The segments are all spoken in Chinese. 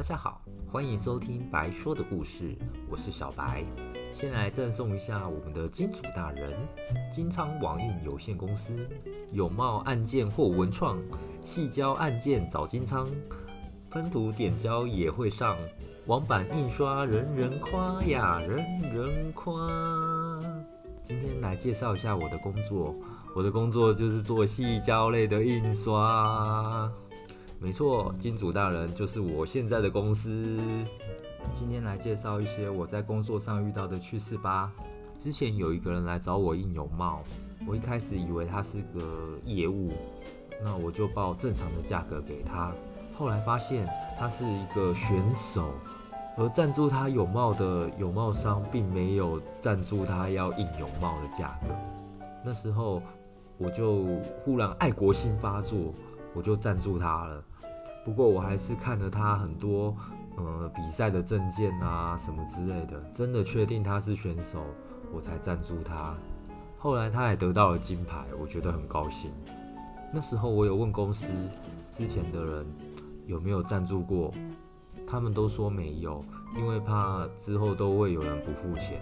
大家好，欢迎收听白说的故事，我是小白。先来赠送一下我们的金主大人——金昌网印有限公司，有貌案件或文创，细胶案件找金昌，喷涂点胶也会上，网版印刷人人夸呀，人人夸。今天来介绍一下我的工作，我的工作就是做细胶类的印刷。没错，金主大人就是我现在的公司。今天来介绍一些我在工作上遇到的趣事吧。之前有一个人来找我印有帽，我一开始以为他是个业务，那我就报正常的价格给他。后来发现他是一个选手，而赞助他有帽的有帽商并没有赞助他要印有帽的价格。那时候我就忽然爱国心发作，我就赞助他了。不过我还是看了他很多呃比赛的证件啊什么之类的，真的确定他是选手，我才赞助他。后来他还得到了金牌，我觉得很高兴。那时候我有问公司之前的人有没有赞助过，他们都说没有，因为怕之后都会有人不付钱。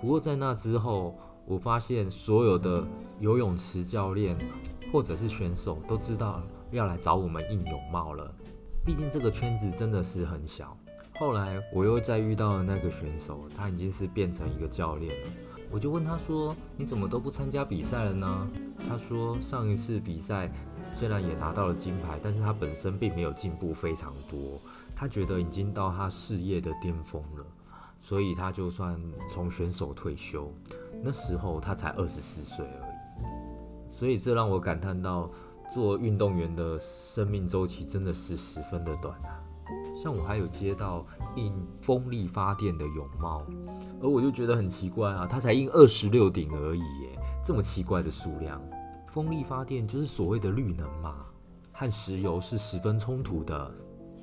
不过在那之后，我发现所有的游泳池教练或者是选手都知道了要来找我们印泳帽了，毕竟这个圈子真的是很小。后来我又再遇到了那个选手，他已经是变成一个教练了。我就问他说：“你怎么都不参加比赛了呢？”他说：“上一次比赛虽然也拿到了金牌，但是他本身并没有进步非常多。他觉得已经到他事业的巅峰了，所以他就算从选手退休，那时候他才二十四岁而已。所以这让我感叹到。”做运动员的生命周期真的是十分的短啊！像我还有接到印风力发电的泳帽，而我就觉得很奇怪啊，它才印二十六顶而已耶，这么奇怪的数量。风力发电就是所谓的绿能嘛，和石油是十分冲突的。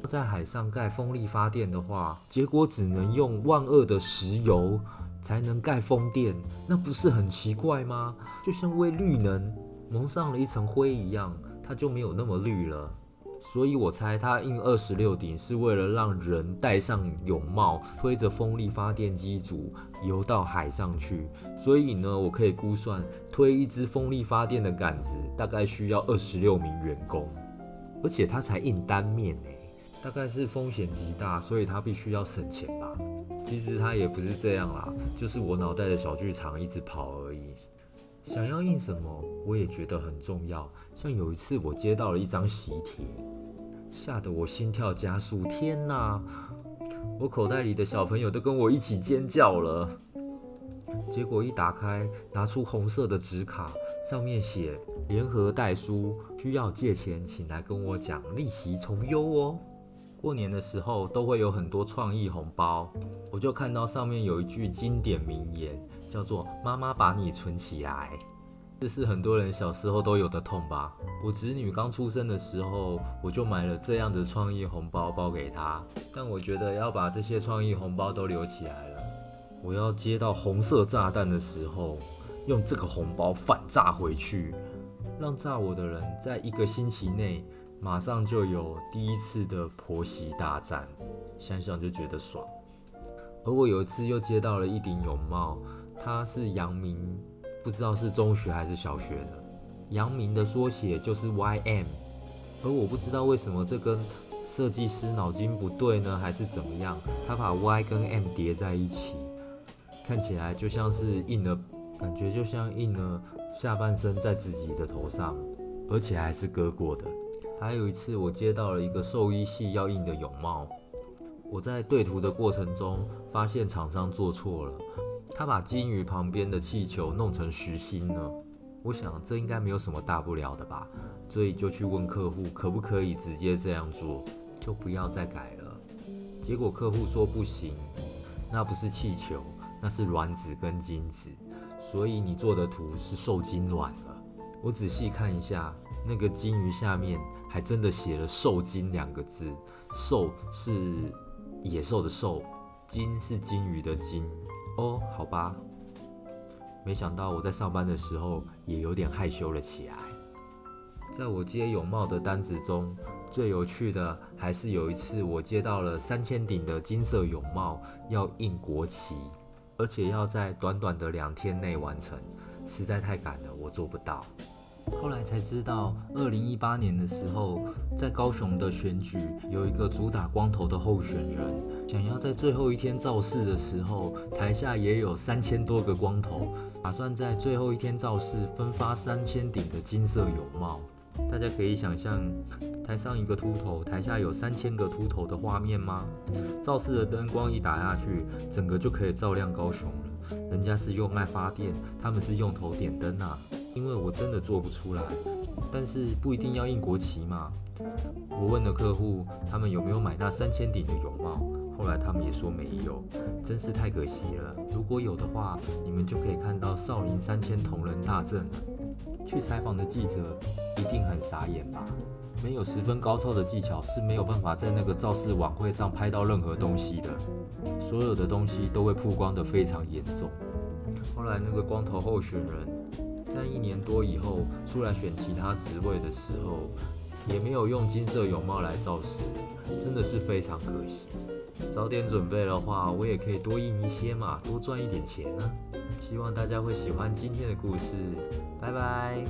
在海上盖风力发电的话，结果只能用万恶的石油才能盖风电，那不是很奇怪吗？就像为绿能。蒙上了一层灰一样，它就没有那么绿了。所以我猜它印二十六顶是为了让人戴上泳帽，推着风力发电机组游到海上去。所以呢，我可以估算，推一支风力发电的杆子大概需要二十六名员工，而且它才印单面呢，大概是风险极大，所以它必须要省钱吧。其实它也不是这样啦，就是我脑袋的小剧场一直跑而已。想要印什么，我也觉得很重要。像有一次，我接到了一张喜帖，吓得我心跳加速。天哪！我口袋里的小朋友都跟我一起尖叫了。结果一打开，拿出红色的纸卡，上面写“联合代书，需要借钱，请来跟我讲，利息从优哦”。过年的时候都会有很多创意红包，我就看到上面有一句经典名言。叫做妈妈把你存起来，这是很多人小时候都有的痛吧？我侄女刚出生的时候，我就买了这样的创意红包包给她。但我觉得要把这些创意红包都留起来了，我要接到红色炸弹的时候，用这个红包反炸回去，让炸我的人在一个星期内马上就有第一次的婆媳大战，想想就觉得爽。而我有一次又接到了一顶泳帽。它是阳明，不知道是中学还是小学的。阳明的缩写就是 YM，而我不知道为什么这跟设计师脑筋不对呢，还是怎么样？他把 Y 跟 M 叠在一起，看起来就像是印了，感觉就像印了下半身在自己的头上，而且还是割过的。还有一次，我接到了一个兽医系要印的泳帽，我在对图的过程中发现厂商做错了。他把金鱼旁边的气球弄成实心了，我想这应该没有什么大不了的吧，所以就去问客户可不可以直接这样做，就不要再改了。结果客户说不行，那不是气球，那是卵子跟精子，所以你做的图是受精卵了。我仔细看一下，那个金鱼下面还真的写了“兽金”两个字，“兽”是野兽的“兽”，“金”是金鱼的“金”。哦，好吧，没想到我在上班的时候也有点害羞了起来。在我接泳帽的单子中，最有趣的还是有一次我接到了三千顶的金色泳帽，要印国旗，而且要在短短的两天内完成，实在太赶了，我做不到。后来才知道，二零一八年的时候，在高雄的选举，有一个主打光头的候选人，想要在最后一天造势的时候，台下也有三千多个光头，打算在最后一天造势，分发三千顶的金色泳帽。大家可以想象，台上一个秃头，台下有三千个秃头的画面吗？造势的灯光一打下去，整个就可以照亮高雄了。人家是用爱发电，他们是用头点灯啊。因为我真的做不出来，但是不一定要印国旗嘛。我问了客户，他们有没有买那三千顶的泳帽，后来他们也说没有，真是太可惜了。如果有的话，你们就可以看到少林三千铜人大阵了。去采访的记者一定很傻眼吧？没有十分高超的技巧是没有办法在那个造势晚会上拍到任何东西的，所有的东西都会曝光得非常严重。后来那个光头候选人。在一年多以后出来选其他职位的时候，也没有用金色泳帽来造势，真的是非常可惜。早点准备的话，我也可以多印一些嘛，多赚一点钱呢。希望大家会喜欢今天的故事，拜拜。